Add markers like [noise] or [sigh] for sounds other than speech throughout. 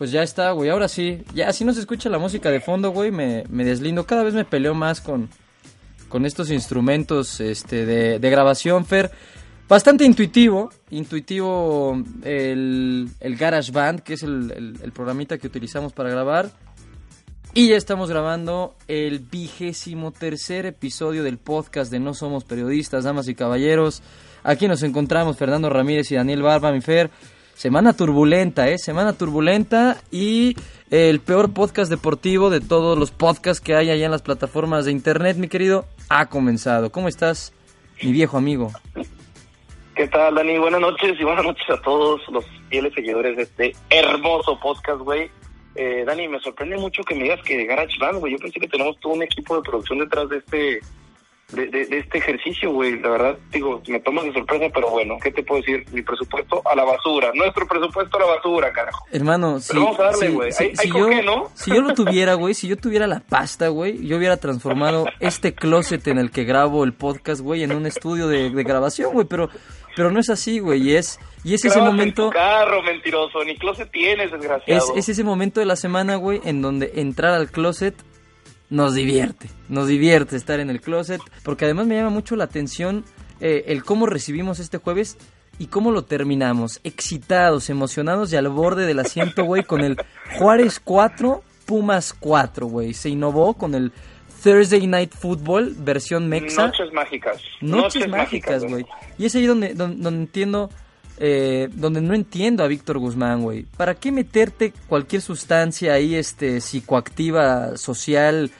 Pues ya está, güey. Ahora sí. Ya, si no se escucha la música de fondo, güey, me, me deslindo. Cada vez me peleo más con, con estos instrumentos este, de, grabación, Fer. Bastante intuitivo. Intuitivo el, el GarageBand, que es el, el, el programita que utilizamos para grabar. Y ya estamos grabando el vigésimo tercer episodio del podcast de No Somos Periodistas, damas y caballeros. Aquí nos encontramos Fernando Ramírez y Daniel Barba, mi Fer. Semana turbulenta, ¿eh? Semana turbulenta y el peor podcast deportivo de todos los podcasts que hay allá en las plataformas de internet, mi querido, ha comenzado. ¿Cómo estás, mi viejo amigo? ¿Qué tal, Dani? Buenas noches y buenas noches a todos los fieles seguidores de este hermoso podcast, güey. Eh, Dani, me sorprende mucho que me digas que GarageBand, güey. Yo pensé que tenemos todo un equipo de producción detrás de este de, de, de, este ejercicio, güey. La verdad, digo, me tomas de sorpresa, pero bueno, ¿qué te puedo decir? Mi presupuesto a la basura. Nuestro presupuesto a la basura, carajo. Hermano, si, vamos a darle, güey. Si, si, yo, qué, ¿no? si yo lo tuviera, güey, si yo tuviera la pasta, güey, yo hubiera transformado este closet en el que grabo el podcast, güey, en un estudio de, de grabación, güey, pero pero no es así, güey, y es, y es ese momento... En tu carro, mentiroso, ni closet tienes, desgraciado. Es, es ese momento de la semana, güey, en donde entrar al closet nos divierte, nos divierte estar en el closet, porque además me llama mucho la atención eh, el cómo recibimos este jueves y cómo lo terminamos, excitados, emocionados y al borde del asiento, güey, con el Juárez 4, Pumas 4, güey. Se innovó con el Thursday Night Football, versión mexa. Noches mágicas. Noches, Noches mágicas, güey. Y es ahí donde, donde, donde entiendo, eh, donde no entiendo a Víctor Guzmán, güey. ¿Para qué meterte cualquier sustancia ahí, este, psicoactiva, social,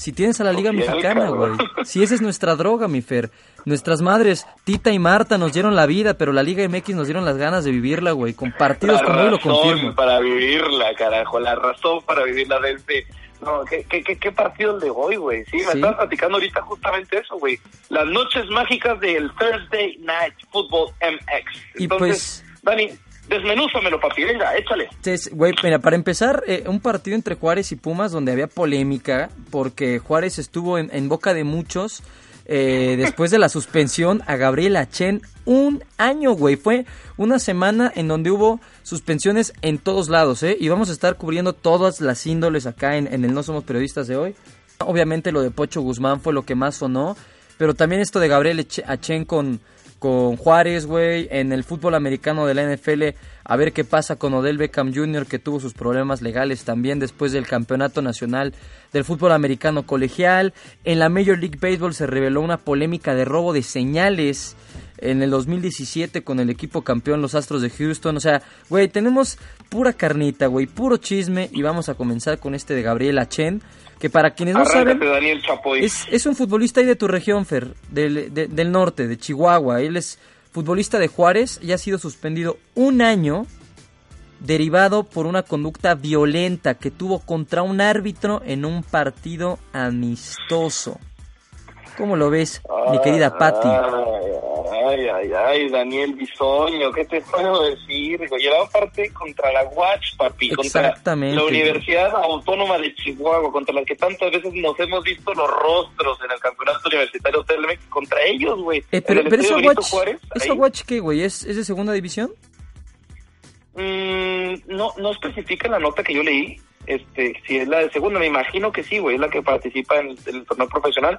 si tienes a la Liga Mexicana, güey? [laughs] Si esa es nuestra droga, mi Fer. Nuestras madres, Tita y Marta, nos dieron la vida, pero la Liga MX nos dieron las ganas de vivirla, güey. Con partidos La como hoy lo confirmo. para vivirla, carajo. La razón para vivirla desde... No, ¿qué, qué, qué, qué partido el de hoy, güey? Sí, me Sí. platicando ahorita justamente eso, güey. Las noches mágicas del Thursday Night Football MX. Y Entonces, Dani, desmenúzamelo, papi. Venga, échale. Entonces, güey, mira, para empezar, eh, un partido entre Juárez y Pumas donde había polémica, porque Juárez estuvo en, boca de muchos eh, después de la suspensión a Gabriel Achen un año, güey. Fue una semana en donde hubo suspensiones en todos lados, ¿eh? Y vamos a estar cubriendo todas las índoles acá en, el No Somos Periodistas de hoy. Obviamente lo de Pocho Guzmán fue lo que más sonó, pero también esto de Gabriel Achen con, con Juárez, güey, en el fútbol americano de la NFL, a ver qué pasa con Odell Beckham Jr., que tuvo sus problemas legales también después del campeonato nacional del fútbol americano colegial. En la Major League Baseball se reveló una polémica de robo de señales en el 2017 con el equipo campeón, los Astros de Houston. O sea, güey, tenemos pura carnita, güey, puro chisme y vamos a comenzar con este de Gabriel Achen, que para quienes no Arráncate, saben... Daniel Chapoy. Es, es un futbolista ahí de tu región, Fer, del, de- del norte, de Chihuahua. Él es futbolista de Juárez y ha sido suspendido un año derivado por una conducta violenta que tuvo contra un árbitro en un partido amistoso. ¿Cómo lo ves, mi querida Patti? Ay, ay, ay, Daniel Bisoño, ¿qué te puedo decir? Llevaba parte contra la Watch, papi, contra Exactamente. la Universidad Autónoma de Chihuahua, contra la que tantas veces nos hemos visto los rostros en el campeonato universitario Telmex, contra ellos, güey. Eh, pero pero esa Watch, Juárez, ¿esa. Watch qué, güey? ¿Es, ¿Es de segunda división? Mm, no, no especifica en la nota que yo leí. Este, si es la de segunda, me imagino que sí, güey, es la que participa en el, torneo profesional.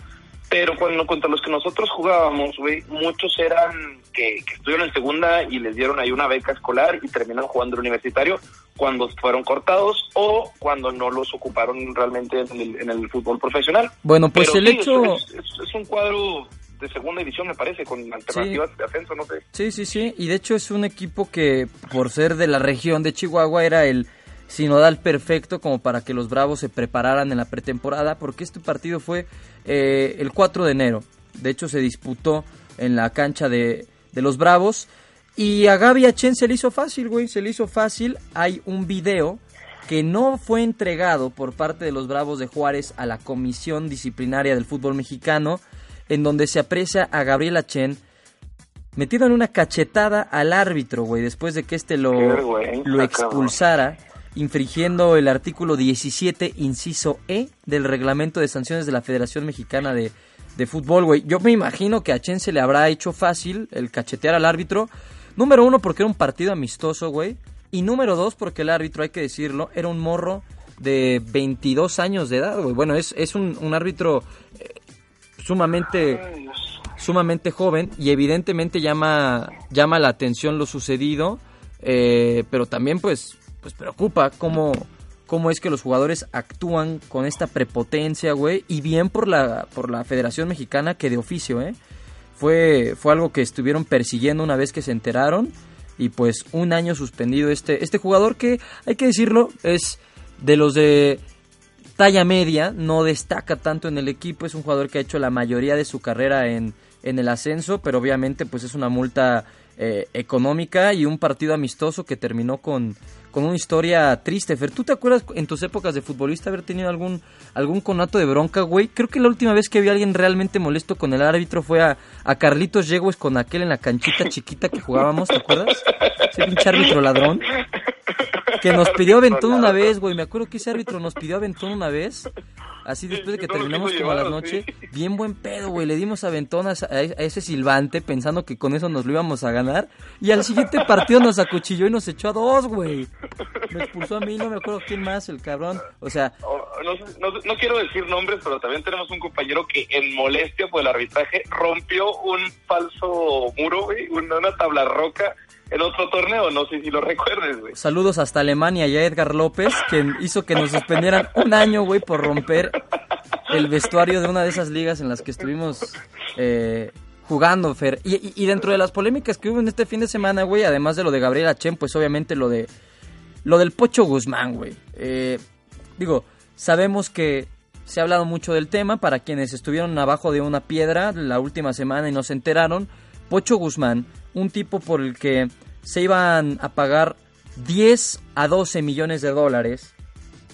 Pero cuando contra los que nosotros jugábamos, güey, muchos eran que, que estuvieron en segunda y les dieron ahí una beca escolar y terminaron jugando el universitario cuando fueron cortados o cuando no los ocuparon realmente en el, en el fútbol profesional. Bueno, pues Pero el sí, hecho... es, es- es un cuadro de segunda división, me parece, con alternativas de ascenso, no sé. Sí, sí, sí. Y de hecho es un equipo que, por ser de la región de Chihuahua, era el sinodal perfecto como para que los Bravos se prepararan en la pretemporada, porque este partido fue eh, el 4 de enero. De hecho, se disputó en la cancha de, de los Bravos. Y a Gaby Achen se le hizo fácil, güey, se le hizo fácil. Hay un video que no fue entregado por parte de los Bravos de Juárez a la Comisión Disciplinaria del Fútbol Mexicano, en donde se aprecia a Gabriel Achen metido en una cachetada al árbitro, güey, después de que este lo, lo expulsara, infringiendo el artículo 17, inciso E del reglamento de sanciones de la Federación Mexicana de, de Fútbol, güey. Yo me imagino que a Chen se le habrá hecho fácil el cachetear al árbitro. Número uno, porque era un partido amistoso, güey. Y número dos, porque el árbitro, hay que decirlo, era un morro de 22 años de edad, güey. Bueno, es, es un, un árbitro sumamente sumamente joven y evidentemente llama, llama la atención lo sucedido, eh, pero también pues, pues preocupa cómo, cómo es que los jugadores actúan con esta prepotencia, güey, y bien por la, por la Federación Mexicana que de oficio, ¿eh? Fue, fue algo que estuvieron persiguiendo una vez que se enteraron y pues un año suspendido este, este jugador que, hay que decirlo, es de los de talla media, no destaca tanto en el equipo, es un jugador que ha hecho la mayoría de su carrera en, en el ascenso, pero obviamente pues es una multa eh, económica y un partido amistoso que terminó con, con una historia triste. Fer, ¿tú te acuerdas en tus épocas de futbolista haber tenido algún, algún conato de bronca, güey? Creo que la última vez que vi a alguien realmente molesto con el árbitro fue a, a Carlitos Yegues con aquel en la canchita chiquita que jugábamos, ¿te acuerdas? Ese pinche árbitro ladrón. Que nos pidió aventón una vez, güey. Me acuerdo que ese árbitro nos pidió aventón una vez. Así después de que terminamos como a la noche. Bien buen pedo, güey. Le dimos aventonas a ese silbante pensando que con eso nos lo íbamos a ganar. Y al siguiente partido nos acuchilló y nos echó a dos, güey. Me expulsó a mí, no me acuerdo quién más, el cabrón. O sea... No, quiero decir nombres, pero también tenemos un compañero que en molestia por el arbitraje rompió un falso muro, güey. Una tabla roca en otro torneo, no sé si lo recuerdes, güey. Saludos hasta Alemania y a Edgar López, quien hizo que nos suspendieran un año, güey, por romper el vestuario de una de esas ligas en las que estuvimos eh, jugando, Fer. Y, dentro de las polémicas que hubo en este fin de semana, güey, además de lo de Gabriela Chen, pues obviamente lo de lo del Pocho Guzmán, güey. Eh, digo, sabemos que se ha hablado mucho del tema para quienes estuvieron abajo de una piedra la última semana y no se enteraron. Pocho Guzmán un tipo por el que se iban a pagar 10 a 12 millones de dólares.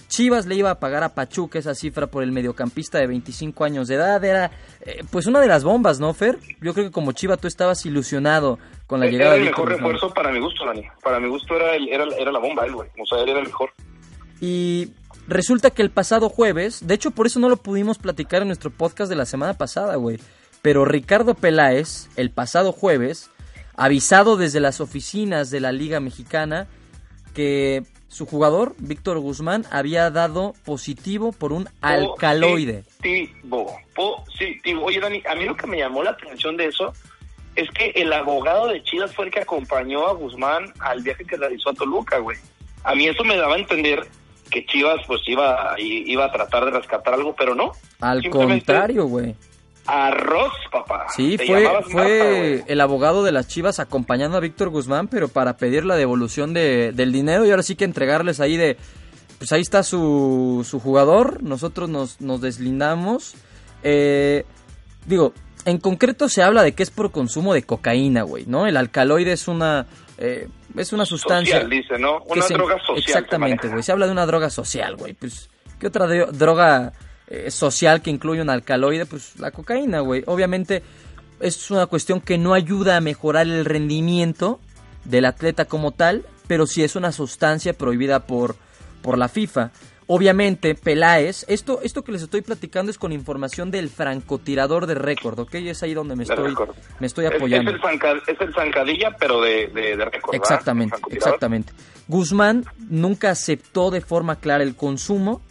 Chivas le iba a pagar a Pachuca esa cifra por el mediocampista de 25 años de edad. Era eh, pues una de las bombas, ¿no, Fer? Yo creo que como Chiva tú estabas ilusionado con la llegada de... Era el mejor refuerzo para mi gusto, Dani. Para mi gusto era, era, era la bomba, él, güey. O sea, él era el mejor. Y resulta que el pasado jueves, de hecho por eso no lo pudimos platicar en nuestro podcast de la semana pasada, güey. Pero Ricardo Peláez, el pasado jueves, avisado desde las oficinas de la Liga Mexicana que su jugador, Víctor Guzmán, había dado positivo por un alcaloide. Positivo, positivo. Oye, Dani, a mí lo que me llamó la atención de eso es que el abogado de Chivas fue el que acompañó a Guzmán al viaje que realizó a Toluca, güey. A mí eso me daba a entender que Chivas pues iba, iba a tratar de rescatar algo, pero no. Al contrario, güey. Arroz, papá. Sí, fue, fue el abogado de las Chivas acompañando a Víctor Guzmán, pero para pedir la devolución de, del dinero y ahora sí que entregarles ahí de, pues ahí está su, su jugador, nosotros nos, nos deslindamos. Eh, digo, en concreto se habla de que es por consumo de cocaína, güey, ¿no? El alcaloide es una... Eh, es una sustancia... Social, dice, ¿no? Una droga social. Exactamente, güey. Se habla de una droga social, güey. Pues, ¿qué otra droga eh, social que incluye un alcaloide, pues la cocaína, güey. Obviamente es una cuestión que no ayuda a mejorar el rendimiento del atleta como tal, pero sí es una sustancia prohibida por, por la FIFA. Obviamente, Peláez, esto, esto que les estoy platicando es con información del francotirador de récord, ¿ok? Es ahí donde me estoy, me estoy apoyando. Es, el, zancadilla, pero de, de, récord. Exactamente, exactamente. Guzmán nunca aceptó de forma clara el consumo,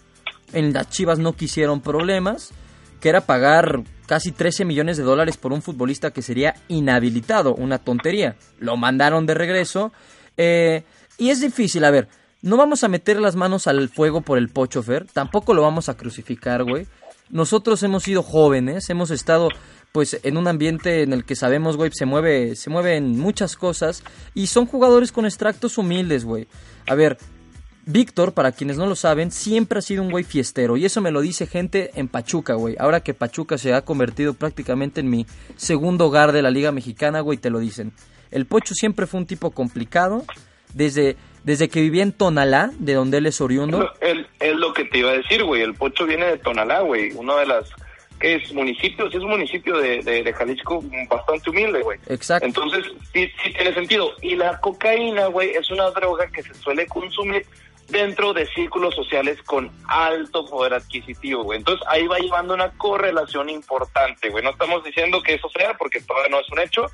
en las Chivas no quisieron problemas, que era pagar casi 13 millones de dólares por un futbolista que sería inhabilitado, una tontería. Lo mandaron de regreso. Eh, y es difícil, a ver, no vamos a meter las manos al fuego por el Pocho Fer, tampoco lo vamos a crucificar, güey. Nosotros hemos sido jóvenes, hemos estado pues en un ambiente en el que sabemos, güey, se mueve, se mueven muchas cosas y son jugadores con extractos humildes, güey. A ver, Víctor, para quienes no lo saben, siempre ha sido un güey fiestero. Y eso me lo dice gente en Pachuca, güey. Ahora que Pachuca se ha convertido prácticamente en mi segundo hogar de la Liga Mexicana, güey, te lo dicen. El Pocho siempre fue un tipo complicado, desde, desde que vivía en Tonalá, de donde él es oriundo. Es lo que te iba a decir, güey. El Pocho viene de Tonalá, güey. Una de las que es municipio, sí es un municipio de, de, Jalisco bastante humilde, güey. Exacto. Entonces, sí, sí tiene sentido. Y la cocaína, güey, es una droga que se suele consumir dentro de círculos sociales con alto poder adquisitivo, güey. Entonces, ahí va llevando una correlación importante, güey. No estamos diciendo que eso sea, porque todavía no es un hecho,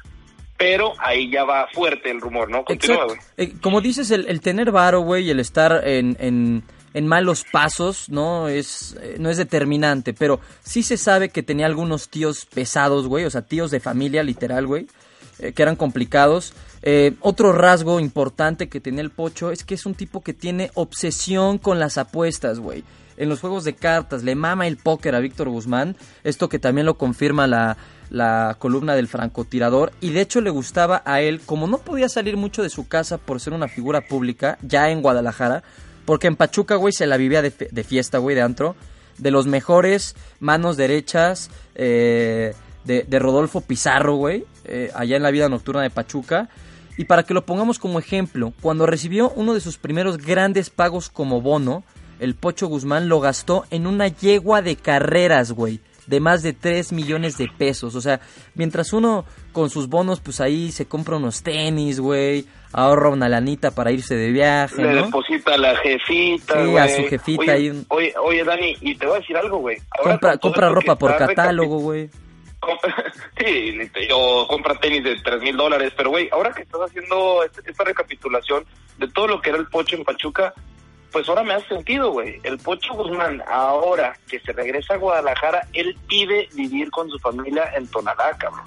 pero ahí ya va fuerte el rumor, ¿no? Continúa, güey. Eh, como dices, el, el tener varo, güey, y el estar en, en en malos pasos, ¿no? Es, eh, no es determinante, pero sí se sabe que tenía algunos tíos pesados, güey, o sea, tíos de familia, literal, güey, eh, que eran complicados. Eh, otro rasgo importante que tenía el Pocho es que es un tipo que tiene obsesión con las apuestas, güey. En los juegos de cartas, le mama el póker a Víctor Guzmán, esto que también lo confirma la, columna del francotirador y de hecho le gustaba a él, como no podía salir mucho de su casa por ser una figura pública, ya en Guadalajara, porque en Pachuca, güey, se la vivía de, fiesta, güey, de antro. De los mejores manos derechas eh, de, Rodolfo Pizarro, güey, eh, allá en la vida nocturna de Pachuca. Y para que lo pongamos como ejemplo, cuando recibió uno de sus primeros grandes pagos como bono, el Pocho Guzmán lo gastó en una yegua de carreras, güey de más de 3 millones de pesos. O sea, mientras uno con sus bonos, pues ahí se compra unos tenis, güey, ahorra una lanita para irse de viaje. Le deposita a la jefita, Sí, a su jefita. Oye, oye, oye, Dani, y te voy a decir algo, güey. Compra, compra ropa por catálogo, güey. [laughs] Sí, yo compra tenis de 3 mil dólares, pero güey, ahora que estás haciendo este, esta recapitulación de todo lo que era el pocho en Pachuca, pues ahora me hace sentido, güey. El Pocho Guzmán, ahora que se regresa a Guadalajara, él pide vivir con su familia en Tonalá, cabrón.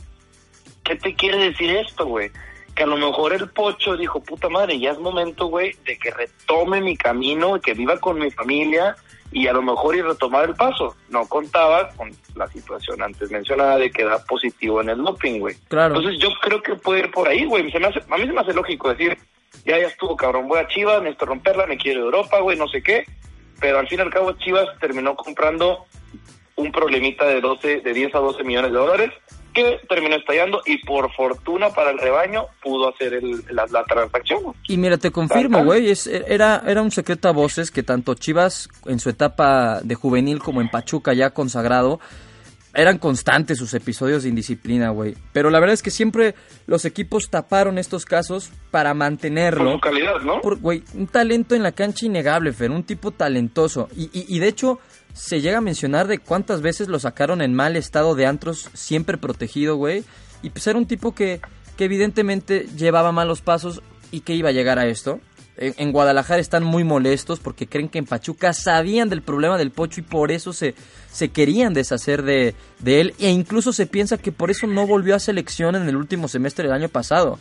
¿Qué te quiere decir esto, güey? Que a lo mejor el Pocho dijo, puta madre, ya es momento, güey, de que retome mi camino, que viva con mi familia y a lo mejor y retomar el paso. No contaba con la situación antes mencionada de que da positivo en el doping, güey. Claro. Entonces yo creo que puede ir por ahí, güey. a mí se me hace lógico decir, ya, ya estuvo, cabrón, voy a Chivas, necesito romperla, me quiero Europa, güey, no sé qué. Pero al fin y al cabo Chivas terminó comprando un problemita de 12, de 10 a 12 millones de dólares que terminó estallando y por fortuna para el rebaño pudo hacer el, la, transacción. Y mira, te confirmo, güey, era, era un secreto a voces que tanto Chivas en su etapa de juvenil como en Pachuca ya consagrado eran constantes sus episodios de indisciplina, güey. Pero la verdad es que siempre los equipos taparon estos casos para mantenerlo. Por su calidad, ¿no? güey, un talento en la cancha innegable, Fer, un tipo talentoso. Y, y, de hecho, se llega a mencionar de cuántas veces lo sacaron en mal estado de antros, siempre protegido, güey. Y pues era un tipo que, que evidentemente llevaba malos pasos y que iba a llegar a esto en Guadalajara están muy molestos porque creen que en Pachuca sabían del problema del Pocho y por eso se, se querían deshacer de, de, él. E incluso se piensa que por eso no volvió a selección en el último semestre del año pasado.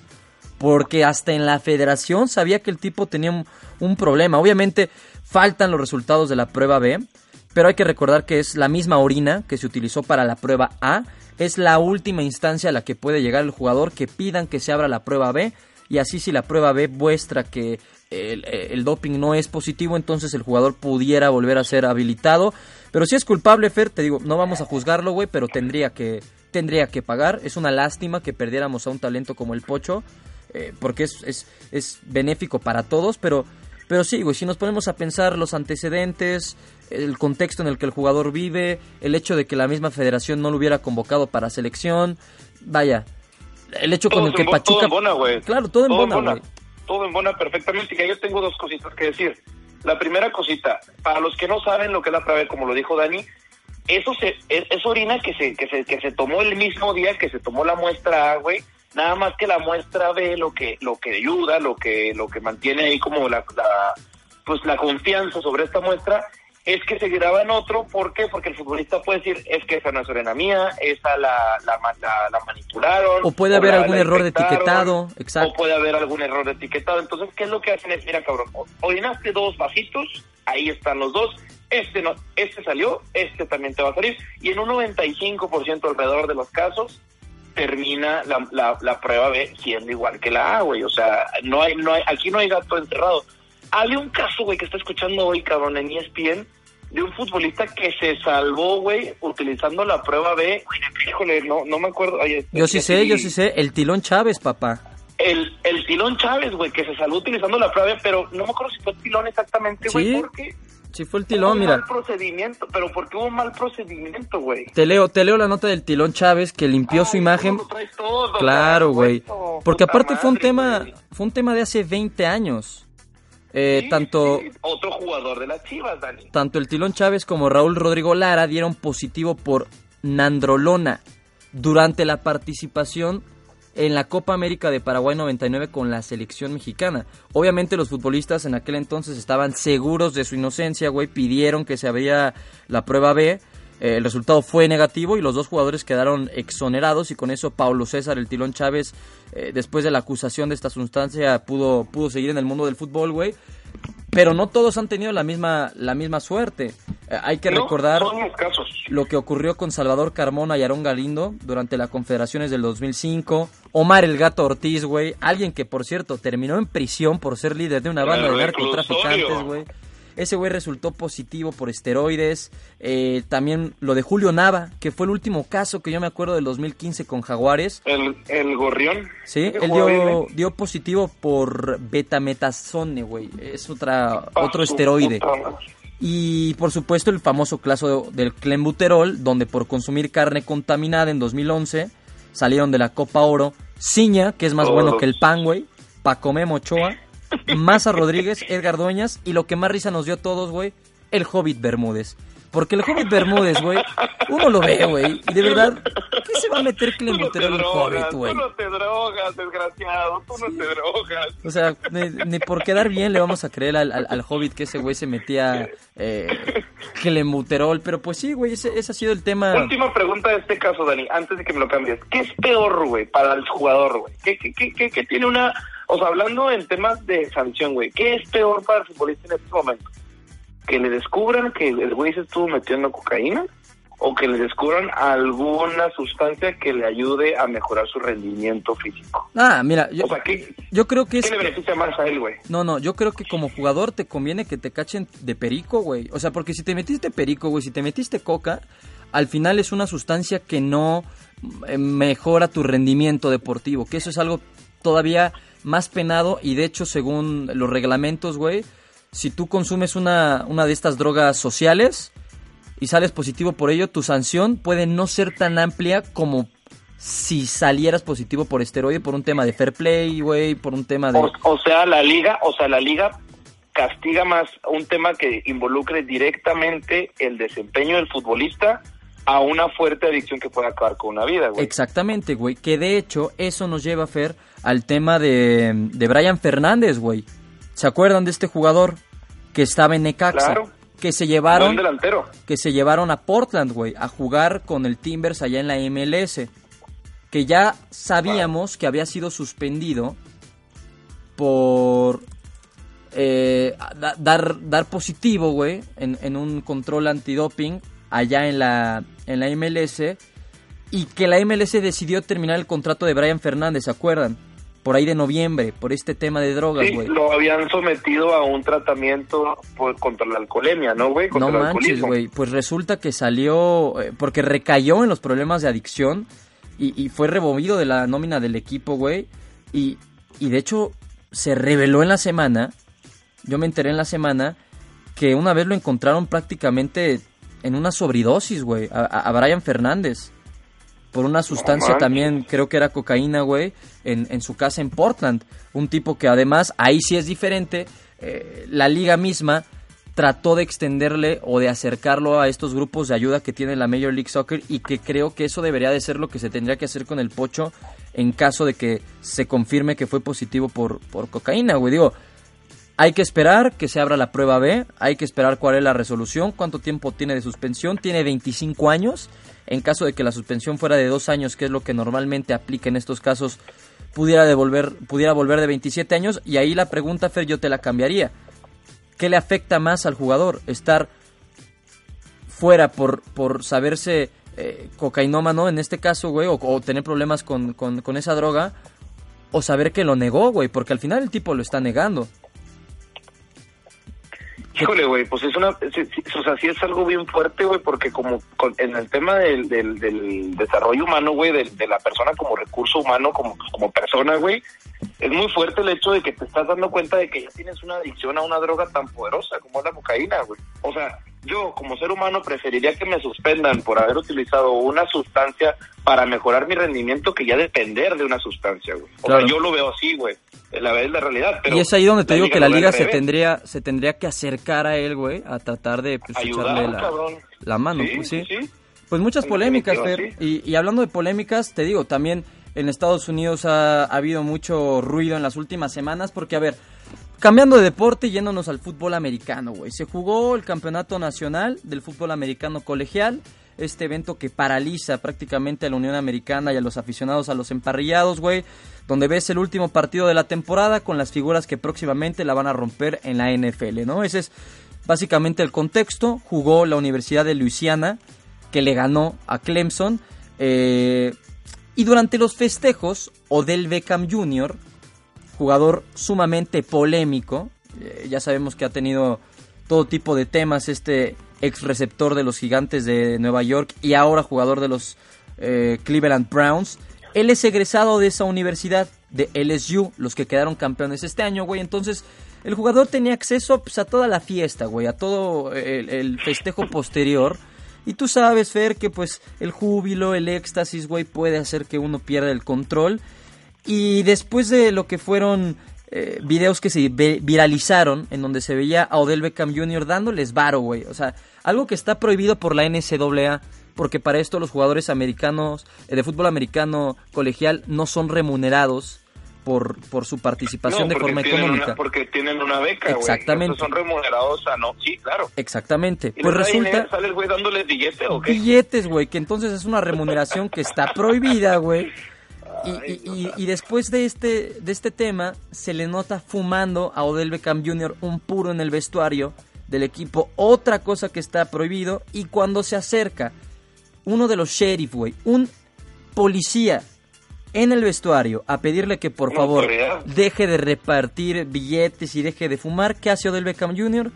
Porque hasta en la federación sabía que el tipo tenía un, un problema. Obviamente faltan los resultados de la prueba B, pero hay que recordar que es la misma orina que se utilizó para la prueba A. Es la última instancia a la que puede llegar el jugador que pidan que se abra la prueba B y así si la prueba B muestra que el, doping no es positivo, entonces el jugador pudiera volver a ser habilitado. Pero si es culpable, Fer, te digo, no vamos a juzgarlo, güey, pero tendría que, tendría que pagar. Es una lástima que perdiéramos a un talento como el Pocho, eh, porque es, es, es benéfico para todos, pero, pero sí, güey, si nos ponemos a pensar los antecedentes, el contexto en el que el jugador vive, el hecho de que la misma federación no lo hubiera convocado para selección, vaya, el hecho con el que Pachuca... Claro, todo en bona, güey todo en buena perfectamente. Y yo tengo dos cositas que decir. La primera cosita, para los que no saben lo que es la prueba, como lo dijo Dani, eso se, es, orina que se, que se, que se tomó el mismo día que se tomó la muestra A, güey. Nada más que la muestra B lo que, lo que ayuda, lo que, lo que mantiene ahí como la, la pues la confianza sobre esta muestra es que se graba en otro, ¿por qué? Porque el futbolista puede decir, es que esa no es arena mía, esa la, la, la, manipularon. O puede haber algún error de etiquetado, exacto. O puede haber algún error de etiquetado. Entonces, ¿qué es lo que hacen? Es, mira, cabrón, orinaste dos vasitos, ahí están los dos, este no, este salió, este también te va a salir, y en un 95% alrededor de los casos, termina la, la, la prueba B siendo igual que la A, güey. O sea, no hay, no hay, aquí no hay gato encerrado. Había un caso, güey, que está escuchando hoy, cabrón, en ESPN, de un futbolista que se salvó, güey, utilizando la prueba B. Híjole, no, no me acuerdo. yo sí sé, yo sí sé. El Tilón Chávez, papá. el, el Tilón Chávez, güey, que se salvó utilizando la prueba, pero no me acuerdo si fue el Tilón exactamente, güey, Sí. porque Sí, fue el tilón, mira. mal procedimiento, pero porque hubo un mal procedimiento, güey. Te leo, te leo la nota del tilón Chávez que limpió su imagen. ¿cómo lo traes todo, Claro, güey. Porque aparte fue un tema, fue un tema de hace 20 años. Eh, Sí, tanto, sí, Otro jugador de las Chivas, Dani. tanto el Tilón Chávez como Raúl Rodrigo Lara dieron positivo por nandrolona durante la participación en la Copa América de Paraguay 99 con la selección mexicana. Obviamente los futbolistas en aquel entonces estaban seguros de su inocencia, güey, pidieron que se abriera la prueba B. Eh, el resultado fue negativo y los dos jugadores quedaron exonerados y con eso Paulo César, el Tilón Chávez, eh, después de la acusación de esta sustancia, pudo, pudo seguir en el mundo del fútbol, güey. Pero no todos han tenido la misma, la misma suerte. Eh, hay que No, recordar casos. lo que ocurrió con Salvador Carmona y Aarón Galindo durante las confederaciones del 2005. Omar el Gato Ortiz, güey. Alguien que, por cierto, terminó en prisión por ser líder de una banda el de narcotraficantes, güey. Ese güey resultó positivo por esteroides. Eh, también lo de Julio Nava, que fue el último caso que yo me acuerdo del 2015 con Jaguares. El, el gorrión. Sí, él jugaba bien, dio, ¿eh? dio positivo por betametasone, güey. Es otra, Ah, otro esteroide. puta. Y por supuesto el famoso caso del clenbuterol, donde por consumir carne contaminada en 2011 salieron de la Copa Oro Ciña, que es más Todos. bueno que el pan, güey, Pacomé Mochoa, Maza Rodríguez, Edgar Dueñas y lo que más risa nos dio a todos, güey, el Hobbit Bermúdez. Porque el Hobbit Bermúdez, güey, uno lo ve, güey, y de verdad, ¿qué se va a meter Tú no el drogas, Hobbit, güey? tú no te drogas, desgraciado, tú no te drogas. O sea, ni, ni por quedar bien le vamos a creer al, al, al Hobbit que ese güey se metía eh, clenbuterol, pero pues sí, güey, ese, ese ha sido el tema. Última pregunta de este caso, Dani, antes de que me lo cambies. ¿Qué es peor, güey, para el jugador, güey? ¿Qué, qué, qué, qué- qué tiene una... O sea, hablando en temas de sanción, güey, ¿qué es peor para el futbolista en este momento? ¿Que le descubran que el güey se estuvo metiendo cocaína? ¿O que le descubran alguna sustancia que le ayude a mejorar su rendimiento físico? Ah, mira, yo, O sea, ¿qué, yo creo que qué es... le beneficia más a él, güey? No, no, yo creo que como jugador te conviene que te cachen de perico, güey. O sea, porque si te metiste perico, güey, si te metiste coca, al final es una sustancia que no eh, mejora tu rendimiento deportivo, que eso es algo todavía más penado y de hecho según los reglamentos, güey, si tú consumes una, una de estas drogas sociales y sales positivo por ello, tu sanción puede no ser tan amplia como si salieras positivo por esteroide, por un tema de fair play, güey, por un tema de... O, o sea, la liga, o sea, la liga castiga más un tema que involucre directamente el desempeño del futbolista a una fuerte adicción que puede acabar con una vida, güey. Exactamente, güey. Que de hecho, eso nos lleva, Fer, al tema de, de Brian Fernández, güey. ¿Se acuerdan de este jugador que estaba en Necaxa? Claro. Que se Buen llevaron, delantero. que se llevaron a Portland, güey, a jugar con el Timbers allá en la MLS. Que ya sabíamos que había sido suspendido por eh, da- dar, dar positivo, güey, en, en un control antidoping allá en la, en la MLS. Y que la MLS decidió terminar el contrato de Brian Fernández, ¿se acuerdan? Por ahí de noviembre, por este tema de drogas, Sí, güey. lo habían sometido a un tratamiento por- contra la alcoholemia, ¿no, güey? No el manches, güey. Pues resulta que salió, eh, porque recayó en los problemas de adicción y, y fue removido de la nómina del equipo, güey. Y, y de hecho se reveló en la semana, yo me enteré en la semana, que una vez lo encontraron prácticamente en una sobredosis, güey, a- a Brian Fernández. Por una sustancia también, creo que era cocaína, güey, en, en su casa en Portland. Un tipo que además, ahí sí es diferente, eh, la liga misma trató de extenderle o de acercarlo a estos grupos de ayuda que tiene la Major League Soccer y que creo que eso debería de ser lo que se tendría que hacer con el Pocho en caso de que se confirme que fue positivo por, por cocaína, güey. Digo, hay que esperar que se abra la prueba B, hay que esperar cuál es la resolución, cuánto tiempo tiene de suspensión, tiene 25 años, en caso de que la suspensión fuera de dos años, que es lo que normalmente aplica en estos casos, pudiera, devolver, pudiera volver de 27 años, y ahí la pregunta, Fer, yo te la cambiaría. ¿Qué le afecta más al jugador? ¿Estar fuera por, por saberse eh, cocainómano en este caso, güey, o, o tener problemas con, con, con esa droga, o saber que lo negó, güey, porque al final el tipo lo está negando. Híjole, güey, pues es una, o sea, sí es algo bien fuerte, güey, porque como con- en el tema del, del, del desarrollo humano, güey, de, de la persona como recurso humano, como, como persona, güey, es muy fuerte el hecho de que te estás dando cuenta de que ya tienes una adicción a una droga tan poderosa como es la cocaína, güey. O sea, yo como ser humano preferiría que me suspendan por haber utilizado una sustancia para mejorar mi rendimiento que ya depender de una sustancia, güey. O sea, yo lo veo así, güey. La vez la realidad. Pero y es ahí donde te digo que la liga se tendría se tendría que acercar a él, güey, a tratar de pues, echarle la, la, mano, pues sí. Pues muchas polémicas, Fer. Y, y hablando de polémicas, te digo, también en Estados Unidos ha, habido mucho ruido en las últimas semanas porque, a ver, cambiando de deporte yéndonos al fútbol americano, güey. Se jugó el Campeonato Nacional del Fútbol Americano Colegial, este evento que paraliza prácticamente a la Unión Americana y a los aficionados a los emparrillados, güey, donde ves el último partido de la temporada con las figuras que próximamente la van a romper en la NFL, ¿no? Ese es básicamente el contexto. Jugó la Universidad de Luisiana, que le ganó a Clemson. Eh, y durante los festejos, Odell Beckham Jr., jugador sumamente polémico, eh, ya sabemos que ha tenido todo tipo de temas este ex receptor de los gigantes de Nueva York y ahora jugador de los eh, Cleveland Browns. Él es egresado de esa universidad, de LSU, los que quedaron campeones este año, güey. Entonces, el jugador tenía acceso pues, a toda la fiesta, güey, a todo el festejo posterior. Y tú sabes, Fer, que pues el júbilo, el éxtasis, güey, puede hacer que uno pierda el control. Y después de lo que fueron eh, videos que se viralizaron, en donde se veía a Odell Beckham Jr. dándoles varo, güey. O sea, algo que está prohibido por la NCAA, porque para esto los jugadores americanos, eh, de fútbol americano colegial, no son remunerados por, por su participación de forma económica. porque tienen una beca, Exactamente. son remunerados a no, sí, claro. Exactamente. pues resulta... ¿Sale el güey dándoles billetes o qué? Billetes, güey, que entonces es una remuneración que está prohibida, güey. Y, y, después de este, de este tema, se le nota fumando a Odell Beckham Jr. un puro en el vestuario del equipo. Otra cosa que está prohibido. Y cuando se acerca uno de los sheriff, güey, un policía en el vestuario a pedirle que por favor deje de repartir billetes y deje de fumar, ¿qué hace Odell Beckham Jr.?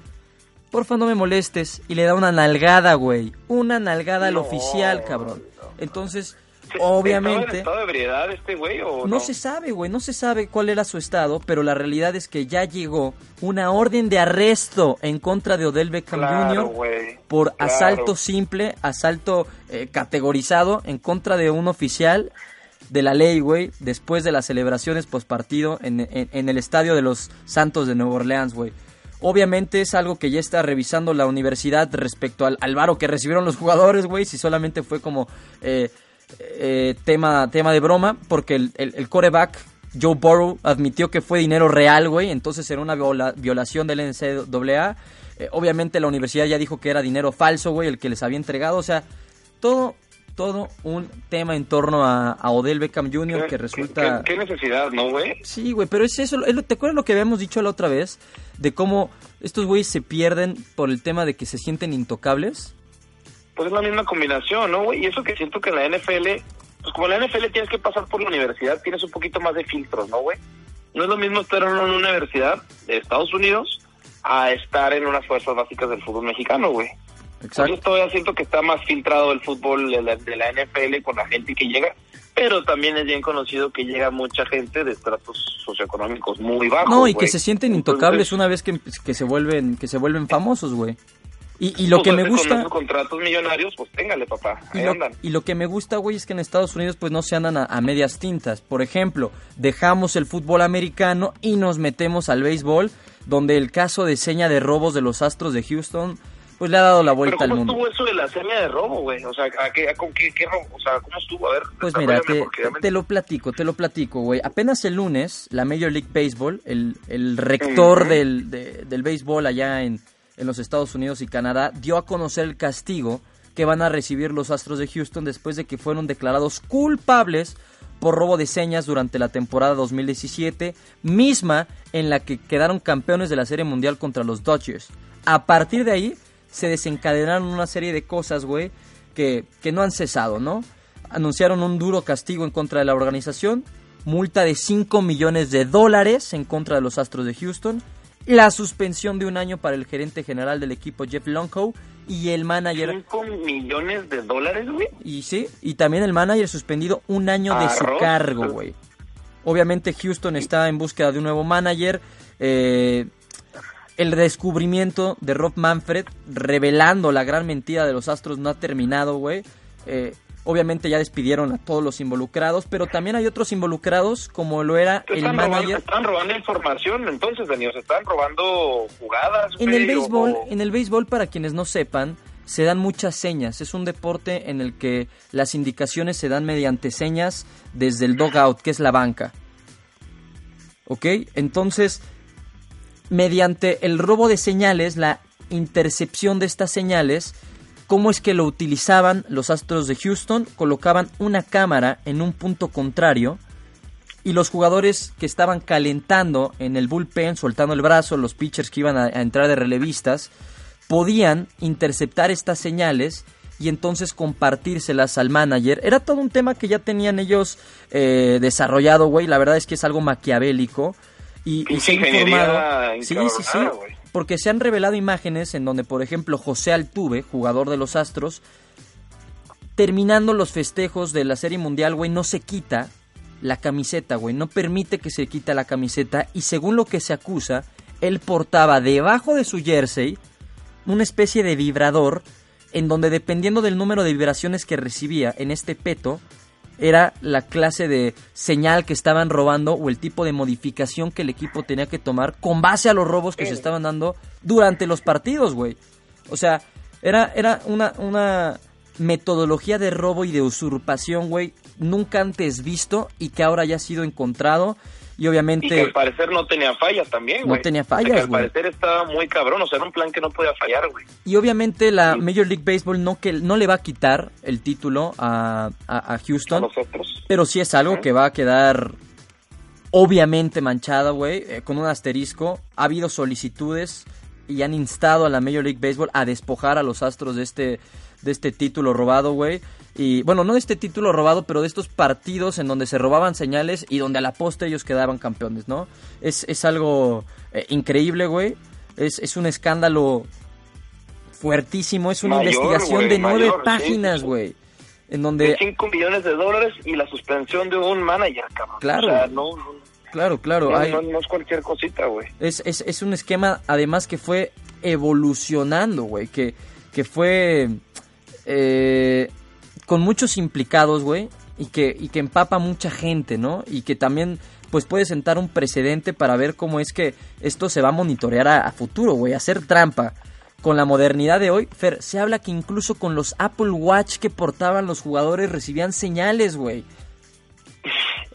Porfa, no me molestes. Y le da una nalgada, güey. Una nalgada al oficial, cabrón. Entonces, obviamente... [laughs] ¿Estaba en estado de ebriedad este güey o no? No se sabe, güey. No se sabe cuál era su estado, pero la realidad es que ya llegó una orden de arresto en contra de Odell Beckham Jr. por asalto simple, asalto eh, categorizado en contra de un oficial de la ley, güey, después de las celebraciones postpartido en, en, el estadio de los Santos de Nueva Orleans, güey. Obviamente es algo que ya está revisando la universidad respecto al, al varo que recibieron los jugadores, güey, si solamente fue como eh, eh, tema, tema de broma, porque el, el, coreback Joe Burrow admitió que fue dinero real, güey, entonces era una violación del NCAA. Eh, obviamente la universidad ya dijo que era dinero falso, güey, el que les había entregado, o sea, todo todo un tema en torno a, Odell Beckham Jr. que resulta... ¿Qué, necesidad, no, güey? Sí, güey, pero es eso, ¿te acuerdas lo que habíamos dicho la otra vez? De cómo estos güeyes se pierden por el tema de que se sienten intocables. Pues es la misma combinación, ¿no, güey? Y eso que siento que en la NFL, pues como en la NFL tienes que pasar por la universidad, tienes un poquito más de filtros, ¿no, güey? No es lo mismo estar en una universidad de Estados Unidos a estar en unas fuerzas básicas del fútbol mexicano, güey. Exacto. Yo todavía siento que está más filtrado el fútbol de la, NFL con la gente que llega, pero también es bien conocido que llega mucha gente de estratos socioeconómicos muy bajos. No, y que se sienten intocables una vez que, que, se vuelven que se vuelven famosos, güey. Y, y, lo pues, que me gusta... Con contratos millonarios, pues téngale, papá. y, lo, y lo que me gusta, güey, es que en Estados Unidos pues no se andan a, a, medias tintas. Por ejemplo, dejamos el fútbol americano y nos metemos al béisbol, donde el caso de seña de robos de los Astros de Houston pues le ha dado la vuelta al mundo. ¿Cómo estuvo eso de la seña de robo, güey? O sea, ¿a qué, con qué, robo? O sea, ¿cómo estuvo? A ver. Pues mira, te, lo platico, te lo platico, güey. Apenas el lunes, la Major League Baseball, el, el rector del, del béisbol allá en, en los Estados Unidos y Canadá, dio a conocer el castigo que van a recibir los Astros de Houston después de que fueron declarados culpables por robo de señas durante la temporada 2017, misma en la que quedaron campeones de la Serie Mundial contra los Dodgers. A partir de ahí, se desencadenaron una serie de cosas, güey, que, que no han cesado, ¿no? Anunciaron un duro castigo en contra de la organización, multa de 5 millones de dólares en contra de los Astros de Houston, la suspensión de un año para el gerente general del equipo Jeff Longo y el manager... 5 millones de dólares, güey. Y sí, y también el manager suspendido un año de su cargo, güey. Obviamente Houston está en búsqueda de un nuevo manager. Eh, el descubrimiento de Rob Manfred revelando la gran mentira de los Astros no ha terminado, güey. Eh, obviamente ya despidieron a todos los involucrados, pero también hay otros involucrados como lo era el manager. están robando información, entonces, Daniel, se están robando jugadas. En el béisbol, en el béisbol para quienes no sepan, se dan muchas señas. Es un deporte en el que las indicaciones se dan mediante señas desde el dugout, que es la banca. ¿Ok? Entonces, mediante el robo de señales, la intercepción de estas señales, cómo es que lo utilizaban los Astros de Houston, colocaban una cámara en un punto contrario y los jugadores que estaban calentando en el bullpen, soltando el brazo, los pitchers que iban a, entrar de relevistas, podían interceptar estas señales y entonces compartírselas al manager. Era todo un tema que ya tenían ellos eh, desarrollado, güey. La verdad es que es algo maquiavélico. Y, se ha informado. Sí, sí, sí. Porque se han revelado imágenes en donde, por ejemplo, José Altuve, jugador de los Astros, terminando los festejos de la Serie Mundial, no se quita la camiseta. No permite que se quita la camiseta. Y según lo que se acusa, él portaba debajo de su jersey una especie de vibrador en donde dependiendo del número de vibraciones que recibía en este peto, era la clase de señal que estaban robando o el tipo de modificación que el equipo tenía que tomar con base a los robos que se estaban dando durante los partidos, güey. O sea, era, era una, una metodología de robo y de usurpación, güey, nunca antes visto y que ahora ya ha sido encontrado y obviamente... Y que al parecer no tenía fallas también, güey. No tenía fallas, que al parecer estaba muy cabrón, o sea, era un plan que no podía fallar, güey. Y obviamente la Major League Baseball no, que, no le va a quitar el título a, a, Houston. A nosotros. Pero sí es algo que va a quedar obviamente manchado, güey, eh, con un asterisco. Ha habido solicitudes y han instado a la Major League Baseball a despojar a los Astros de este, de este título robado, güey. Y bueno, no de este título robado, pero de estos partidos en donde se robaban señales y donde a la poste ellos quedaban campeones, ¿no? Es, es algo eh, increíble, güey. Es, es un escándalo fuertísimo. Es una investigación de nueve páginas, güey. En donde... De 5 millones de dólares y la suspensión de un manager, cabrón. Claro. no, claro, claro. No, es cualquier cosita, güey. Es, es, es un esquema, además, que fue evolucionando, güey. Que, que fue... Eh, con muchos implicados, güey, y que, y que empapa mucha gente, ¿no? Y que también pues puede sentar un precedente para ver cómo es que esto se va a monitorear a, futuro, güey, hacer trampa. Con la modernidad de hoy, Fer, se habla que incluso con los Apple Watch que portaban los jugadores recibían señales, güey.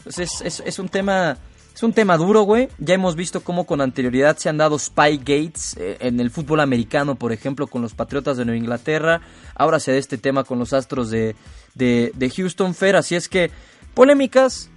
es, es, un tema es un tema duro, güey. Ya hemos visto cómo con anterioridad se han dado spy gates eh, en el fútbol americano, por ejemplo, con los Patriotas de Nueva Inglaterra. Ahora se da este tema con los Astros de, de, Houston Fair. Así es que polémicas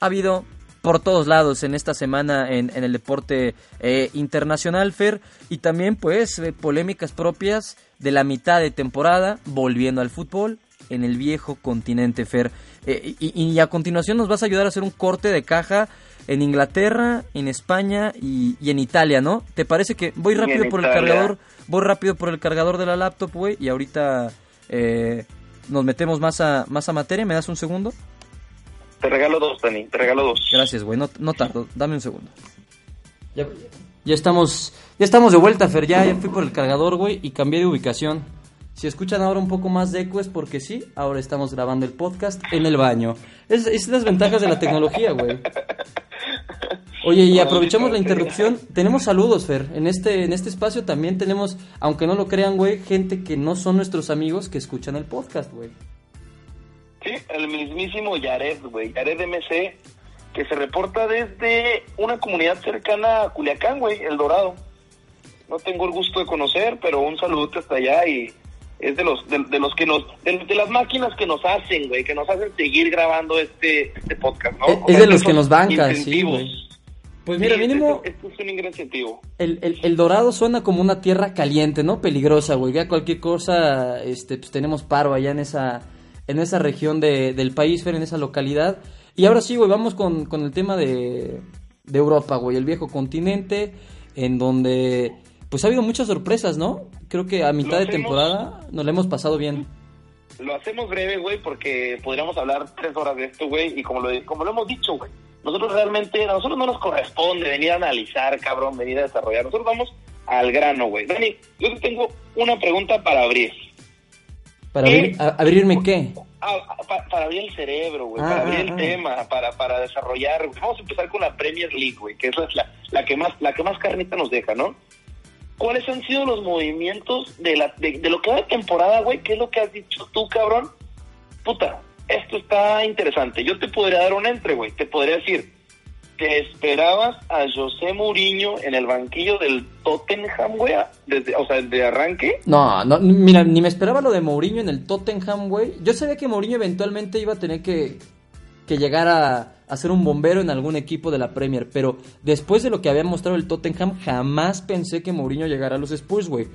ha habido por todos lados en esta semana en, el deporte eh, internacional, Fer. Y también, pues, eh, polémicas propias de la mitad de temporada, volviendo al fútbol en el viejo continente, Fer. y, y, a continuación nos vas a ayudar a hacer un corte de caja en Inglaterra, en España y, en Italia, ¿no? ¿Te parece que voy rápido por el cargador, voy rápido por el cargador de la laptop, güey, y ahorita eh, nos metemos más a, más a materia? ¿Me das un segundo? Te regalo dos, Dani, te regalo dos. Gracias, güey, no, no tardo, dame un segundo. Ya, ya estamos, ya estamos de vuelta, Fer, ya, ya fui por el cargador, güey, y cambié de ubicación. Si escuchan ahora un poco más de eco es porque sí, ahora estamos grabando el podcast en el baño. Es, es las ventajas de la tecnología, güey. Oye, y aprovechamos la interrupción. Tenemos saludos, Fer. En este, en este espacio también tenemos, aunque no lo crean, güey, gente que no son nuestros amigos que escuchan el podcast, güey. Sí, el mismísimo Yared, güey. Yared MC, que se reporta desde una comunidad cercana a Culiacán, güey, El Dorado. No tengo el gusto de conocer, pero un saludo hasta allá y es de los de, los que nos de, las máquinas que nos hacen güey que nos hacen seguir grabando este este podcast no es, de los que nos bancan sí güey pues mira, mínimo. Esto, es un incentivo. El, el, Dorado suena como una tierra caliente, ¿no? Peligrosa, güey. Ya cualquier cosa, este, pues tenemos paro allá en esa, en esa región de, del país, en esa localidad. Y ahora sí, güey, vamos con, con el tema de, de Europa, güey. El viejo continente, en donde, pues ha habido muchas sorpresas, ¿no? Creo que a mitad de temporada nos la hemos pasado bien. Lo hacemos breve, güey, porque podríamos hablar tres horas de esto, güey. Y como lo, como lo hemos dicho, güey nosotros realmente, a nosotros no nos corresponde venir a analizar, cabrón, venir a desarrollar. Nosotros vamos al grano, güey. Dani, yo te tengo una pregunta para abrir. ¿Para abrir, abrirme qué? para abrir el cerebro, güey, para ah, abrir el ah, ah. tema, para, para desarrollar. Vamos a empezar con la Premier League, güey, que es la, la, que más la que más carnita nos deja, ¿no? ¿Cuáles han sido los movimientos de, la, de, lo que va de temporada, güey? ¿Qué es lo que has dicho tú, cabrón? Puta, esto está interesante. Yo te podría dar un entre, güey. Te podría decir, ¿te esperabas a José Mourinho en el banquillo del Tottenham, güey? Desde, o sea, de arranque. No, no, mira, ni me esperaba lo de Mourinho en el Tottenham, güey. Yo sabía que Mourinho eventualmente iba a tener que, que llegar a, ser un bombero en algún equipo de la Premier, pero después de lo que había mostrado el Tottenham, jamás pensé que Mourinho llegara a los Spurs, güey.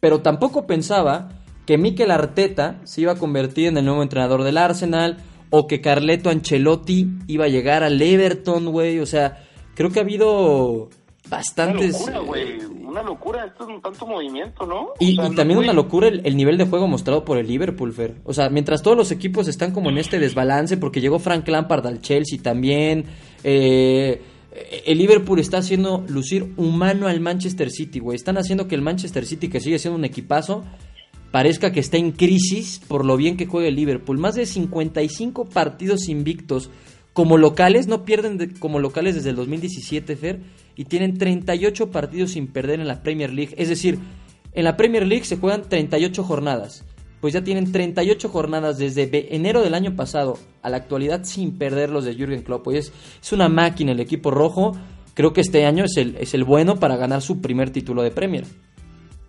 Pero tampoco pensaba que Mikel Arteta se iba a convertir en el nuevo entrenador del Arsenal o que Carleto Ancelotti iba a llegar al Everton, güey. O sea, creo que ha habido bastantes... Una locura, güey. Una locura. Esto es un tanto movimiento, ¿no? Y, también una locura el, nivel de juego mostrado por el Liverpool, Fer. O sea, mientras todos los equipos están como en este desbalance, porque llegó Frank Lampard al Chelsea también... Eh, el Liverpool está haciendo lucir humano al Manchester City, güey. Están haciendo que el Manchester City, que sigue siendo un equipazo, parezca que está en crisis por lo bien que juega el Liverpool. Más de 55 partidos invictos como locales, no pierden como locales desde el 2017, Fer, y tienen 38 partidos sin perder en la Premier League. Es decir, en la Premier League se juegan 38 jornadas. Pues ya tienen 38 jornadas desde enero del año pasado a la actualidad sin perder los de Jürgen Klopp. Pues es, una máquina el equipo rojo. Creo que este año es el, es el bueno para ganar su primer título de Premier.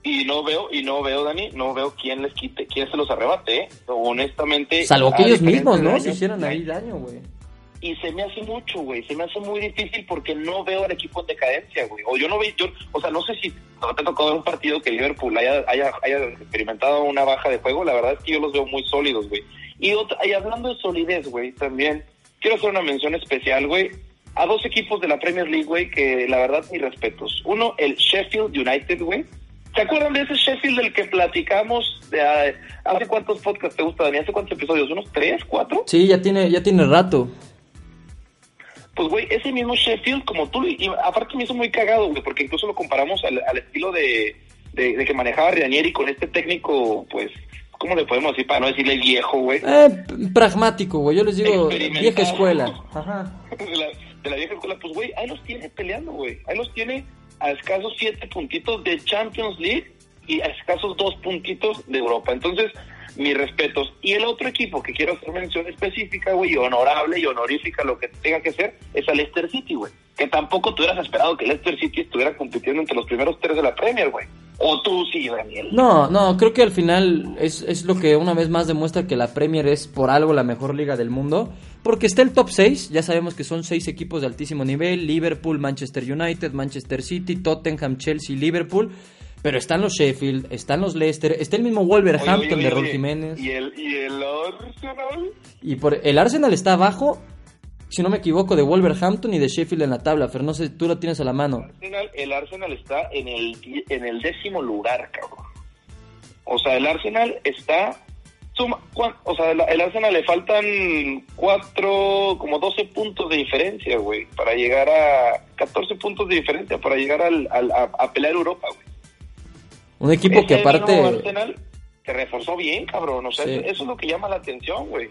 Y no veo, y no veo, Dani, no veo quién les quite, quién se los arrebate, ¿eh? honestamente. Salvo que ellos mismos, ¿no? Se hicieron ahí daño, güey. Y se me hace mucho, güey, se me hace muy difícil porque no veo al equipo en decadencia, güey. O yo no veo, yo, o sea, no sé si no te tocó ver un partido que Liverpool haya, haya, haya experimentado una baja de juego, la verdad es que yo los veo muy sólidos, güey. Y, y hablando de solidez, güey, también quiero hacer una mención especial, güey, a dos equipos de la Premier League, güey, que la verdad, mis respetos. Uno, el Sheffield United, güey, ¿Se acuerdan de ese Sheffield del que platicamos de, ah, hace cuántos podcasts te gusta, Dani? ¿Hace cuántos episodios? ¿Unos tres, cuatro? Sí, ya tiene, ya tiene rato. Pues, güey, ese mismo Sheffield, como tú, y aparte me hizo muy cagado, güey, porque incluso lo comparamos al, estilo de, de, que manejaba Ranieri con este técnico, pues, ¿cómo le podemos decir para no decirle viejo, güey? Eh, pragmático, güey, yo les digo vieja escuela. Ajá. De la, de la vieja escuela, pues, güey, ahí los tiene peleando, güey, ahí los tiene a escasos siete puntitos de Champions League y a escasos dos puntitos de Europa. Entonces, mis respetos. Y el otro equipo que quiero hacer mención específica, güey, honorable y honorífica, lo que tenga que ser, es al Leicester City, güey. Que tampoco tú hubieras esperado que Leicester City estuviera compitiendo entre los primeros tres de la Premier, güey. O tú sí, Daniel. No, no, creo que al final es, es lo que una vez más demuestra que la Premier es por algo la mejor liga del mundo. Porque está el top 6, ya sabemos que son seis equipos de altísimo nivel, Liverpool, Manchester United, Manchester City, Tottenham, Chelsea, Liverpool. Pero están los Sheffield, están los Leicester, está el mismo Wolverhampton de Raúl Jiménez. ¿Y el, ¿Y el Arsenal? Y por, el Arsenal está abajo, si no me equivoco, de Wolverhampton y de Sheffield en la tabla. Pero no sé, tú lo tienes a la mano. El Arsenal, el Arsenal está en el, en el décimo lugar, cabrón. O sea, el Arsenal está o sea, el, Arsenal le faltan cuatro, como 12 puntos de diferencia, güey, para llegar a 14 puntos de diferencia para llegar al, a, pelear Europa, güey. Un equipo que aparte Arsenal se reforzó bien, cabrón, o sea, eso, es lo que llama la atención, güey.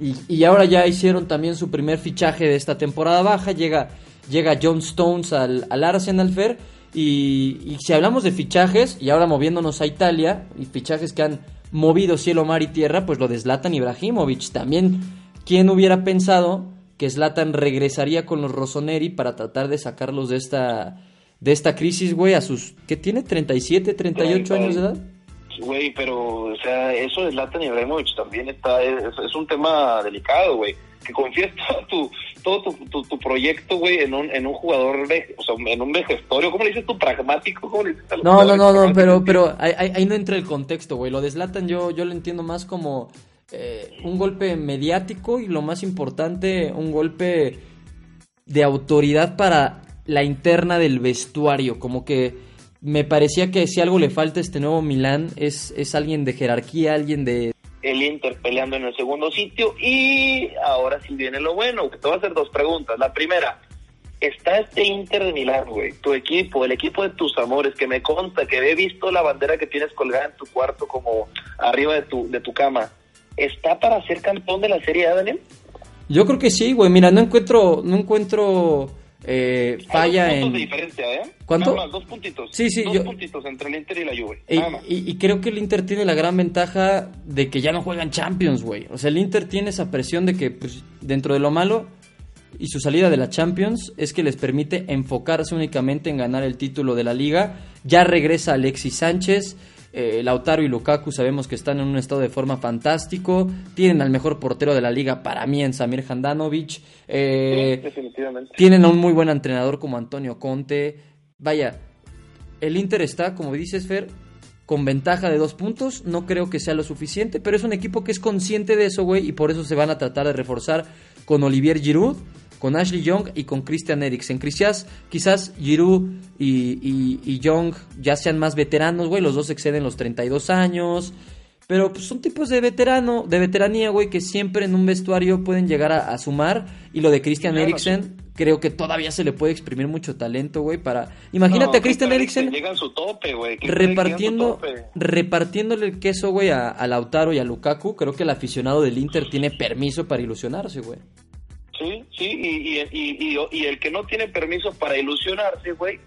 Y, y ahora ya hicieron también su primer fichaje de esta temporada baja, llega llega John Stones al, al Arsenal Fair y, y si hablamos de fichajes y ahora moviéndonos a Italia y fichajes que han movido cielo, mar y tierra, pues lo de Zlatan Ibrahimovic. También, ¿quién hubiera pensado que Zlatan regresaría con los Rossoneri para tratar de sacarlos de esta, de esta crisis, güey, a sus, ¿qué tiene? ¿37, 38 años de edad? Güey, pero, o sea, eso de Zlatan Ibrahimovic también está, es, un tema delicado, güey. Que confíes [laughs] todo tu, todo tu, tu, proyecto, güey, en un, en un jugador, o sea, en un vejestorio. ¿Cómo le dices tú? ¿Pragmático? no, no, no, no, pero, pero ahí, ahí, no entra el contexto, güey. Lo deslatan yo, yo lo entiendo más como eh, un golpe mediático y lo más importante, un golpe de autoridad para la interna del vestuario. Como que me parecía que si algo le falta a este nuevo Milán es, es alguien de jerarquía, alguien de el Inter peleando en el segundo sitio y ahora sí viene lo bueno, te voy a hacer dos preguntas. La primera, está este Inter de Milán, güey, tu equipo, el equipo de tus amores, que me consta que he visto la bandera que tienes colgada en tu cuarto como arriba de tu, de tu cama, ¿está para ser campeón de la Serie A, Daniel? Yo creo que sí, güey, mira, no encuentro, no encuentro eh, falla Hay dos en... de diferencia, ¿eh? ¿Cuánto? Nada más, dos puntitos. Sí, sí, Dos yo- puntitos entre el Inter y la Juve. Y, nada más. y- y creo que el Inter tiene la gran ventaja de que ya no juegan Champions, güey. O sea, el Inter tiene esa presión de que, pues, dentro de lo malo y su salida de la Champions es que les permite enfocarse únicamente en ganar el título de la liga. Ya regresa Alexis Sánchez. Eh, Lautaro y Lukaku sabemos que están en un estado de forma fantástico. Tienen al mejor portero de la liga para mí en Samir Handanovic. Eh, Sí, definitivamente. tienen a un muy buen entrenador como Antonio Conte. Vaya, el Inter está, como dices, Fer, con ventaja de dos puntos. No creo que sea lo suficiente, pero es un equipo que es consciente de eso, güey, y por eso se van a tratar de reforzar con Olivier Giroud, con Ashley Young y con Christian Eriksen. Quizás, quizás Giroud y, y, y Young ya sean más veteranos, güey, los dos exceden los 32 años. Pero pues, son tipos de veterano, de veteranía, güey, que siempre en un vestuario pueden llegar a, a sumar. Y lo de Christian Claro, Eriksen, creo que todavía se le puede exprimir mucho talento, güey, para... Imagínate No, a Christian Eriksen Llega en su tope, güey. ¿Quién cree que llega en su repartiendo, tope? repartiéndole el queso, güey, a, a Lautaro y a Lukaku. Creo que el aficionado del Inter tiene permiso para ilusionarse, güey. Sí, sí, y, y, y, y- el que no tiene permiso para ilusionarse, güey,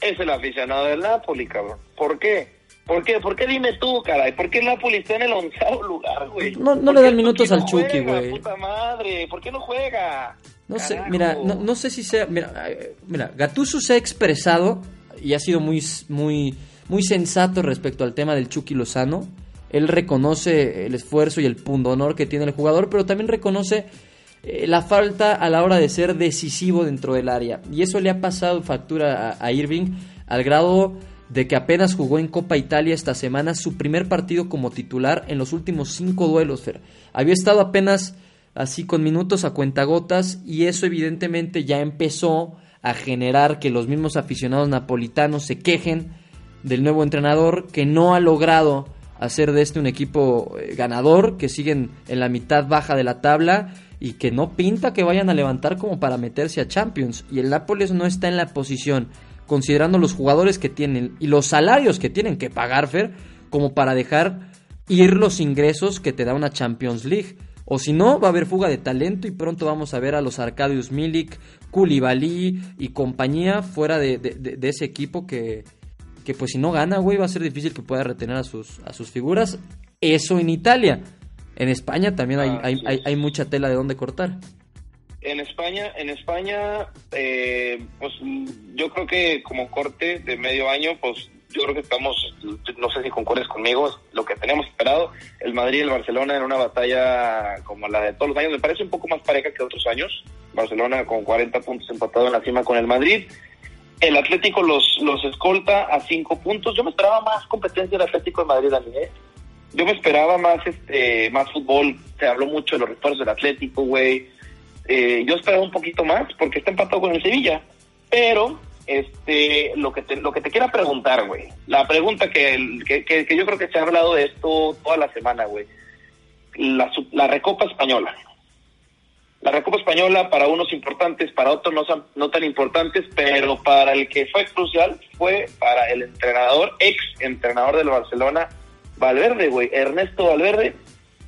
es el aficionado del Napoli, cabrón. ¿Por qué? ¿Por qué? ¿Por qué dime tú, caray? ¿Por qué el Napoli está en el onceavo lugar, güey? No- no ¿Por le dan minutos no al Chucky, juega, güey? puta madre! ¿Por qué no juega? No sé, mira, no, no sé si sea, mira, mira, Gattuso se ha expresado y ha sido muy, muy, muy sensato respecto al tema del Chucky Lozano. Él reconoce el esfuerzo y el pundonor que tiene el jugador, pero también reconoce eh, la falta a la hora de ser decisivo dentro del área. Y eso le ha pasado factura a, Irving al grado de que apenas jugó en Copa Italia esta semana su primer partido como titular en los últimos cinco duelos. Había estado apenas así con minutos a cuentagotas y eso evidentemente ya empezó a generar que los mismos aficionados napolitanos se quejen del nuevo entrenador que no ha logrado hacer de este un equipo eh, ganador, que siguen en la mitad baja de la tabla y que no pinta que vayan a levantar como para meterse a Champions. Y el Nápoles no está en la posición, considerando los jugadores que tienen y los salarios que tienen que pagar, Fer, como para dejar ir los ingresos que te da una Champions League. O si no, va a haber fuga de talento y pronto vamos a ver a los Arkadiusz Milik, Koulibaly y compañía fuera de, de- de- de ese equipo que, que pues si no gana, güey, va a ser difícil que pueda retener a sus, a sus figuras. Eso en Italia. En España también hay, Ah, hay, sí. hay, hay mucha tela de dónde cortar. En España, en España, eh, pues yo creo que como corte de medio año, pues yo creo que estamos, no sé si concuerdes conmigo, lo que teníamos esperado, el Madrid y el Barcelona en una batalla como la de todos los años, me parece un poco más pareja que otros años, Barcelona con 40 puntos empatado en la cima con el Madrid, el Atlético los, los escolta a 5 puntos, yo me esperaba más competencia del Atlético de Madrid a mí, ¿eh? Yo me esperaba más este más fútbol, se habló mucho de los refuerzos del Atlético, güey, eh, yo esperaba un poquito más porque está empatado con el Sevilla. Pero, este, lo que te, lo que te quiera preguntar, güey. La pregunta que, que, que- yo creo que se ha hablado de esto toda la semana, güey. La, la Recopa Española. La Recopa Española para unos importantes, para otros no, no tan importantes, pero para el que fue crucial fue para el entrenador, ex entrenador del Barcelona, Valverde, güey. Ernesto Valverde,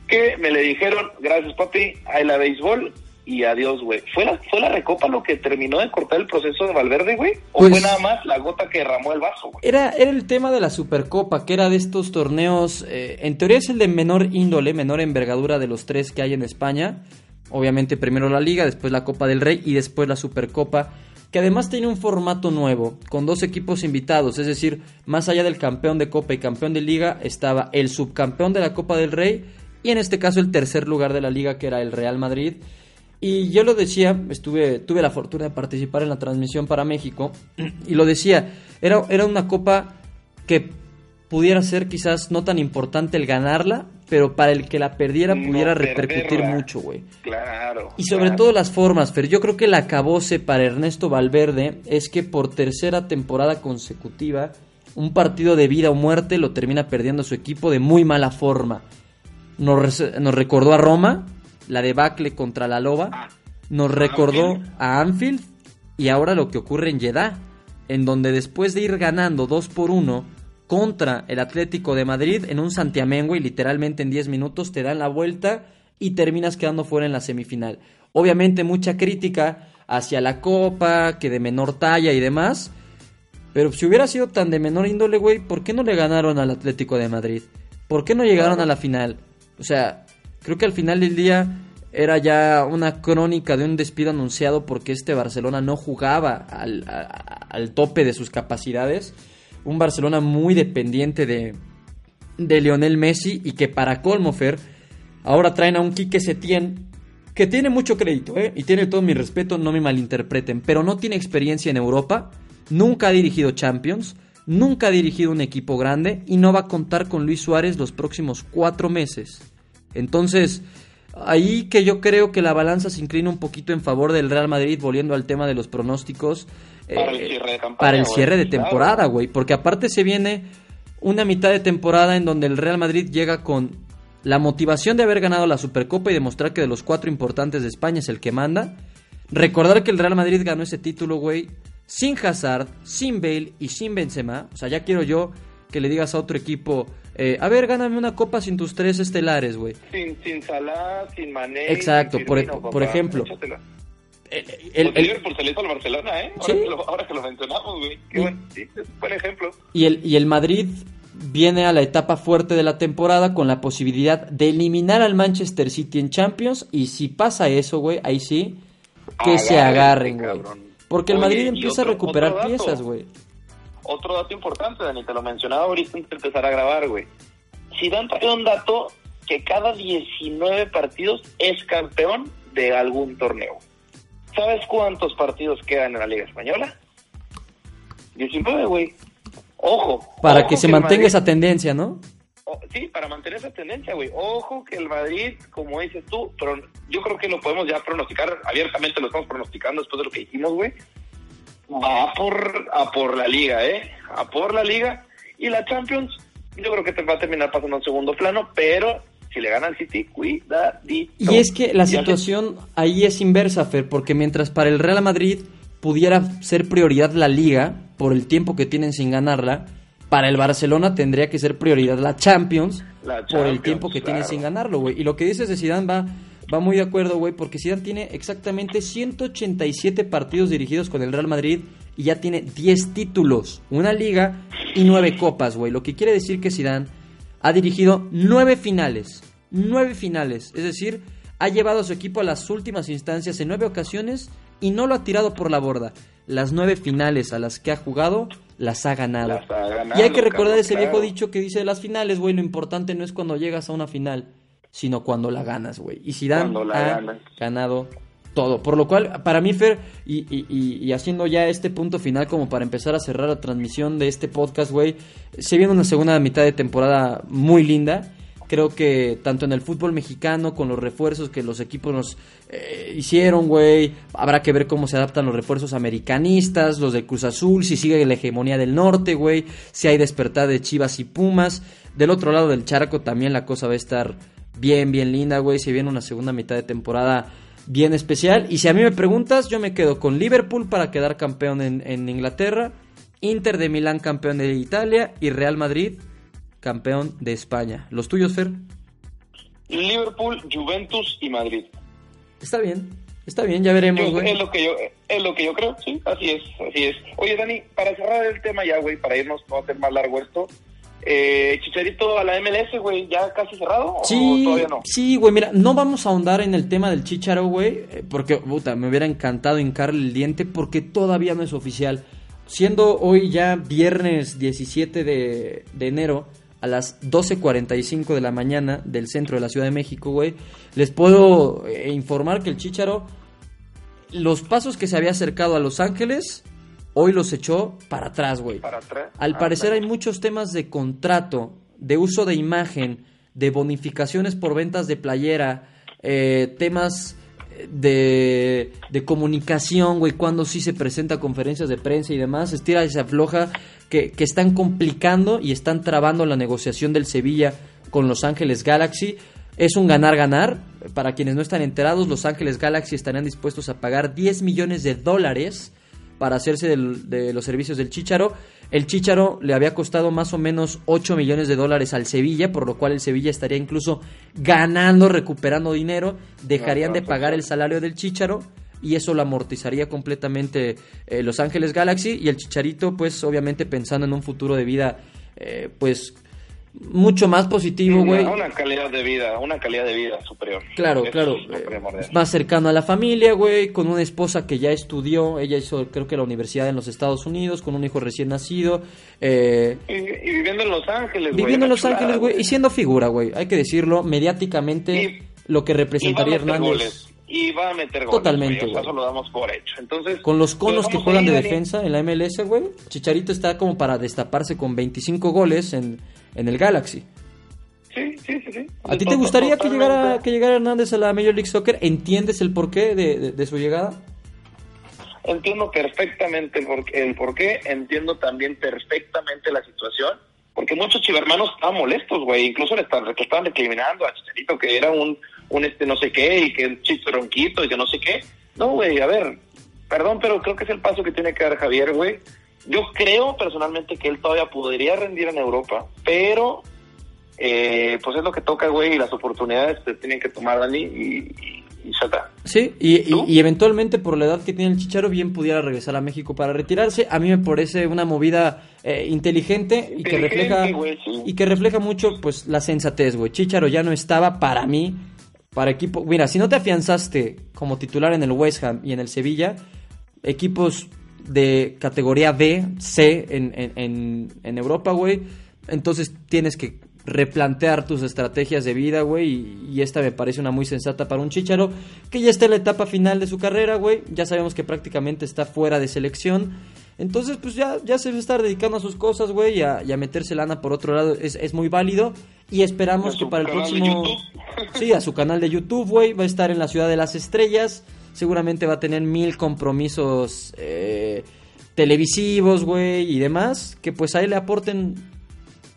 que me le dijeron, gracias papi, ahí la béisbol y adiós, güey. ¿Fue la, ¿Fue la recopa lo que terminó de cortar el proceso de Valverde, güey? ¿O Pues- fue nada más la gota que derramó el vaso, güey? Era, era el tema de la Supercopa, que era de estos torneos, eh, en teoría es el de menor índole, menor envergadura de los tres que hay en España. Obviamente primero la Liga, después la Copa del Rey y después la Supercopa, que además tiene un formato nuevo, con dos equipos invitados, es decir, más allá del campeón de Copa y campeón de Liga, estaba el subcampeón de la Copa del Rey y en este caso el tercer lugar de la Liga, que era el Real Madrid. Y yo lo decía, estuve, tuve la fortuna de participar en la transmisión para México, y lo decía, era, era una copa que pudiera ser quizás no tan importante el ganarla, pero para el que la perdiera No pudiera repercutir perderla. mucho, güey. Claro. Y sobre claro. todo las formas, pero yo creo que la acabose para Ernesto Valverde es que por tercera temporada consecutiva, un partido de vida o muerte lo termina perdiendo su equipo de muy mala forma. nos, nos recordó a Roma, la debacle contra la Loba, Ah, nos recordó a Anfield y ahora lo que ocurre en Jeddah, en donde después de ir ganando 2 por 1 contra el Atlético de Madrid en un Santiamengo y literalmente en 10 minutos te dan la vuelta y terminas quedando fuera en la semifinal. Obviamente mucha crítica hacia la Copa, que de menor talla y demás, pero si hubiera sido tan de menor índole, güey, ¿por qué no le ganaron al Atlético de Madrid? ¿Por qué no llegaron a la final? O sea, creo que al final del día era ya una crónica de un despido anunciado porque este Barcelona no jugaba al, a- al tope de sus capacidades. Un Barcelona muy dependiente de, de Lionel Messi y que para colmo, Fer, ahora traen a un Quique Setién que tiene mucho crédito, ¿eh? Y tiene todo mi respeto, no me malinterpreten, pero no tiene experiencia en Europa, nunca ha dirigido Champions, nunca ha dirigido un equipo grande y no va a contar con Luis Suárez los próximos cuatro meses. Entonces, ahí que yo creo que la balanza se inclina un poquito en favor del Real Madrid, volviendo al tema de los pronósticos. Para el eh, cierre de campaña, para el cierre de temporada, güey. Porque aparte se viene una mitad de temporada en donde el Real Madrid llega con la motivación de haber ganado la Supercopa y demostrar que de los cuatro importantes de España es el que manda. Recordar que el Real Madrid ganó ese título, güey, sin Hazard, sin Bale y sin Benzema. O sea, ya quiero yo que le digas a otro equipo, eh, a ver, gáname una copa sin tus tres estelares, güey. Sin, sin Salah, sin Mané. Exacto, sin por- Firmino, por papá. ejemplo. Échatela. El- Pues el- el- Liverpool se le hizo al Barcelona, ¿eh? Ahora, Sí. que, lo, ahora que lo mencionamos, güey. Qué Y- buen, buen ejemplo. Y el, y el Madrid viene a la etapa fuerte de la temporada con la posibilidad de eliminar al Manchester City en Champions. Y si pasa eso, güey, ahí sí, que se agarren, güey. Porque el Oye, Madrid empieza otro- a recuperar piezas, güey. Otro dato importante, Dani, te lo mencionaba ahorita antes de empezar a grabar, güey. Zidane trae un dato que cada 19 partidos es campeón de algún torneo. ¿Sabes cuántos partidos quedan en la Liga Española? 19, güey. Ojo. Para ojo que se mantenga Madrid- esa tendencia, ¿no? sí, para mantener esa tendencia, güey. Ojo que el Madrid, como dices tú, pero yo creo que lo podemos ya pronosticar, abiertamente lo estamos pronosticando después de lo que dijimos, güey. Va por, a por la liga, ¿eh? A por la liga. Y la Champions, yo creo que te va a terminar pasando en segundo plano, pero si le gana al City, cuidadito. Y es que la situación ahí es inversa, Fer, porque mientras para el Real Madrid pudiera ser prioridad la liga por el tiempo que tienen sin ganarla, para el Barcelona tendría que ser prioridad la Champions La por el tiempo que claro. sin ganarlo, güey. Y lo que dices de Zidane va va muy de acuerdo, güey, porque Zidane tiene exactamente 187 partidos dirigidos con el Real Madrid y ya tiene 10 títulos, una liga y 9 copas, güey. Lo que quiere decir que Zidane ha dirigido 9 finales, 9 finales, es decir, ha llevado a su equipo a las últimas instancias en 9 ocasiones y no lo ha tirado por la borda. Las 9 finales a las que ha jugado las ha ganado. Las ha ganado, y hay que recordar ese viejo claro. dicho que dice de las finales, güey, lo importante no es cuando llegas a una final, sino cuando la ganas, güey. Y Zidane ha ganas. ganado todo. Por lo cual, para mí, Fer, y, y- y- y haciendo ya este punto final como para empezar a cerrar la transmisión de este podcast, güey, se viene una segunda mitad de temporada muy linda. Creo que tanto en el fútbol mexicano, con los refuerzos que los equipos nos eh, hicieron, güey, habrá que ver cómo se adaptan los refuerzos americanistas, los de Cruz Azul, si sigue la hegemonía del norte, güey, si hay despertar de Chivas y Pumas. Del otro lado del charco también la cosa va a estar bien, bien linda, güey. Se viene una segunda mitad de temporada bien especial. Y si a mí me preguntas, yo me quedo con Liverpool para quedar campeón en, en Inglaterra, Inter de Milán campeón de Italia y Real Madrid campeón de España. ¿Los tuyos, Fer? Liverpool, Juventus y Madrid. Está bien, está bien, ya veremos, Yo- güey. es lo que yo es lo que yo creo, sí, así es, así es. Oye, Dani, para cerrar el tema ya, güey, para irnos, no hacer más largo esto, eh, Chicharito a la MLS, güey, ¿ya casi cerrado o Sí, todavía no? sí, güey, mira, no vamos a ahondar en el tema del Chicharo, güey, eh, porque, puta, me hubiera encantado hincarle el diente porque todavía no es oficial. Siendo hoy ya viernes 17 de, de enero a las 12.45 de la mañana del centro de la Ciudad de México, güey, les puedo eh, informar que el Chicharo, los pasos que se había acercado a Los Ángeles, hoy los echó para atrás, güey. Para atrás. Al Ah, parecer hay muchos temas de contrato, de uso de imagen, de bonificaciones por ventas de playera, eh, temas de, de comunicación, güey, cuando sí se presenta conferencias de prensa y demás, estira y se afloja, que, que están complicando y están trabando la negociación del Sevilla con Los Ángeles Galaxy. Es un ganar-ganar. Para quienes no están enterados, Los Ángeles Galaxy estarían dispuestos a pagar 10 millones de dólares para hacerse del- de los servicios del Chicharo. El Chicharo le había costado más o menos 8 millones de dólares al Sevilla, por lo cual el Sevilla estaría incluso ganando, recuperando dinero. Dejarían de pagar el salario del Chicharo y eso lo amortizaría completamente eh, Los Ángeles Galaxy y el Chicharito, pues obviamente pensando en un futuro de vida, eh, pues mucho más positivo, güey. Una, una calidad de vida, una calidad de vida superior. Claro, Eso claro. eh, más cercano a la familia, güey, con una esposa que ya estudió, ella hizo creo que la universidad en los Estados Unidos, con un hijo recién nacido, eh, Y, y viviendo en Los Ángeles, güey, viviendo en Los Ángeles, güey, y siendo figura, güey, hay que decirlo, mediáticamente Y- lo que representaría Hernández goles. Y va a meter goles. Totalmente, güey, o sea, güey. Eso lo damos por hecho. Entonces, con los lo conos que juegan de defensa en la MLS, güey, Chicharito está como para destaparse con 25 goles en, en el Galaxy. Sí, sí, sí. sí. ¿A ti te gustaría que llegara, que llegara Hernández a la Major League Soccer? ¿Entiendes el porqué de, de- de su llegada? Entiendo perfectamente el por, el por qué, entiendo también perfectamente la situación, porque muchos chivermanos estaban molestos, güey, incluso le estaban, estaban recriminando a Chicharito que era un, un este no sé qué y que el chicharonquito y que no sé qué. No, güey, a ver, perdón, pero creo que es el paso que tiene que dar Javier, güey. Yo creo personalmente que él todavía podría rendir en Europa, pero eh, pues es lo que toca, güey, y las oportunidades se tienen que tomar, Dani, y, y, y ya está. Sí, y, y- eventualmente por la edad que tiene el Chicharo bien pudiera regresar a México para retirarse. A mí me parece una movida eh, inteligente y que refleja güey, sí. y que refleja mucho pues la sensatez, güey. Chicharo ya no estaba para mí para equipo. Mira, si no te afianzaste como titular en el West Ham y en el Sevilla, equipos de categoría B, C en, en, en, en Europa, güey, entonces tienes que replantear tus estrategias de vida, güey, y, y esta me parece una muy sensata para un Chicharo que ya está en la etapa final de su carrera, güey, ya sabemos que prácticamente está fuera de selección, entonces pues ya, ya se va a estar dedicando a sus cosas, güey, y a, y a meterse lana por otro lado, es, es muy válido, y esperamos que para el próximo... Sí, a su canal de YouTube, güey, va a estar en la Ciudad de las Estrellas, seguramente va a tener mil compromisos eh, televisivos, güey, y demás, que pues a él le aporten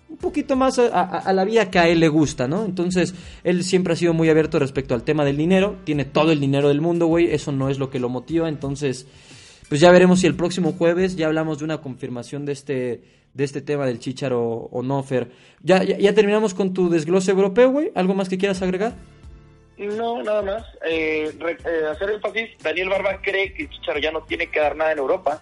un poquito más a, la vida que a él le gusta, ¿no? Entonces, él siempre ha sido muy abierto respecto al tema del dinero, tiene todo el dinero del mundo, güey, eso no es lo que lo motiva, entonces, pues ya veremos si el próximo jueves ya hablamos de una confirmación de este, de este tema del Chicharo o no, Fer. Ya, ya, ya terminamos con tu desglose europeo, güey, ¿algo más que quieras agregar? No, nada más. Eh, re- eh, hacer énfasis, Daniel Barba cree que el Chicharo ya no tiene que dar nada en Europa.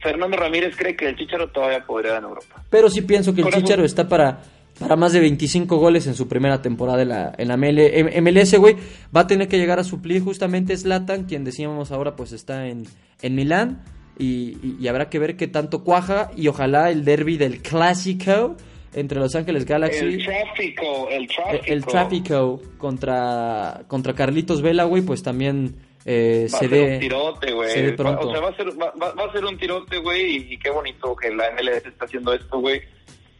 Fernando Ramírez cree que el Chicharo todavía podría dar en Europa. Pero sí pienso que el Chicharo está para, para más de 25 goles en su primera temporada en la, en la ML MLS, güey. Va a tener que llegar a suplir justamente Zlatan, quien decíamos ahora pues está en, en Milán. Y, y- y habrá que ver qué tanto cuaja y ojalá el derby del clásico entre Los Ángeles Galaxy El tráfico, el eh, tráfico. el tráfico contra contra Carlitos Vela, güey, pues también eh, Va a se ser un tirote, güey. Va- pronto. O sea, va a ser, va, va- a ser un tirote, güey, y, y qué bonito que la MLS está haciendo esto, güey.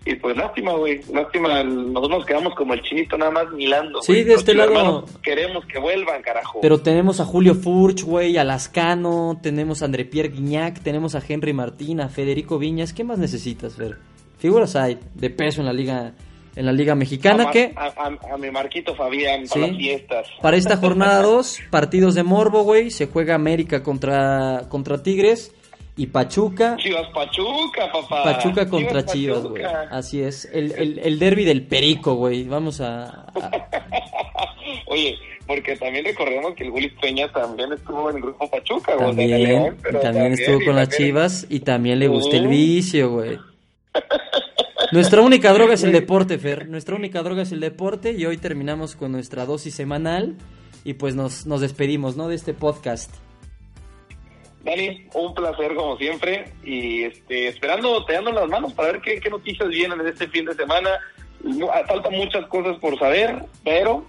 Y pues lástima, güey, lástima. Nosotros nos quedamos como el chinito nada más milando. Sí, de Los este lado- Queremos que vuelvan, carajo. Pero tenemos a Julio Furch, güey, a Lascano, tenemos a André Pierre Guignac, tenemos a Henry Martín, a Federico Viñas. ¿Qué más necesitas, Fer? Figuras hay de peso en la liga en la liga a, mexicana Mar- que a, a- a mi Marquito Fabián Sí. para las fiestas. para esta jornada 2, partidos de morbo, güey, se juega América contra contra Tigres y Pachuca Chivas Pachuca, papá. Pachuca contra Chivas, güey. Así es, el, el, el derby del Perico, güey. Vamos a, a- [laughs] Oye, porque también recordemos que el Willy Peña también estuvo en el grupo Pachuca, güey, también, también estuvo con las Chivas y también le gusta el Uh. vicio, güey. Nuestra única droga es el deporte, Fer. Nuestra única droga es el deporte y hoy terminamos con nuestra dosis semanal y pues nos, nos despedimos, ¿no? De este podcast. Dani, un placer como siempre y este, esperando, te dando las manos para ver qué, qué noticias vienen en este fin de semana. Faltan muchas cosas por saber, pero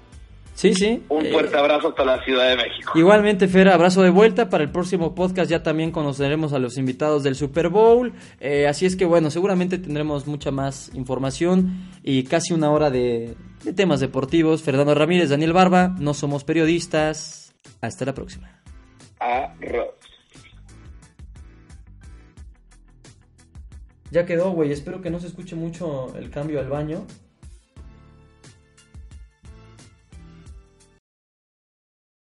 Sí, sí. un eh, fuerte abrazo hasta la Ciudad de México. Igualmente, Fer, abrazo de vuelta. Para el próximo podcast ya también conoceremos a los invitados del Super Bowl. Eh, así es que, bueno, seguramente tendremos mucha más información y casi una hora de, de temas deportivos. Fernando Ramírez, Daniel Barba, no somos periodistas. Hasta la próxima. Arroz. Ya quedó, güey. Espero que no se escuche mucho el cambio al baño.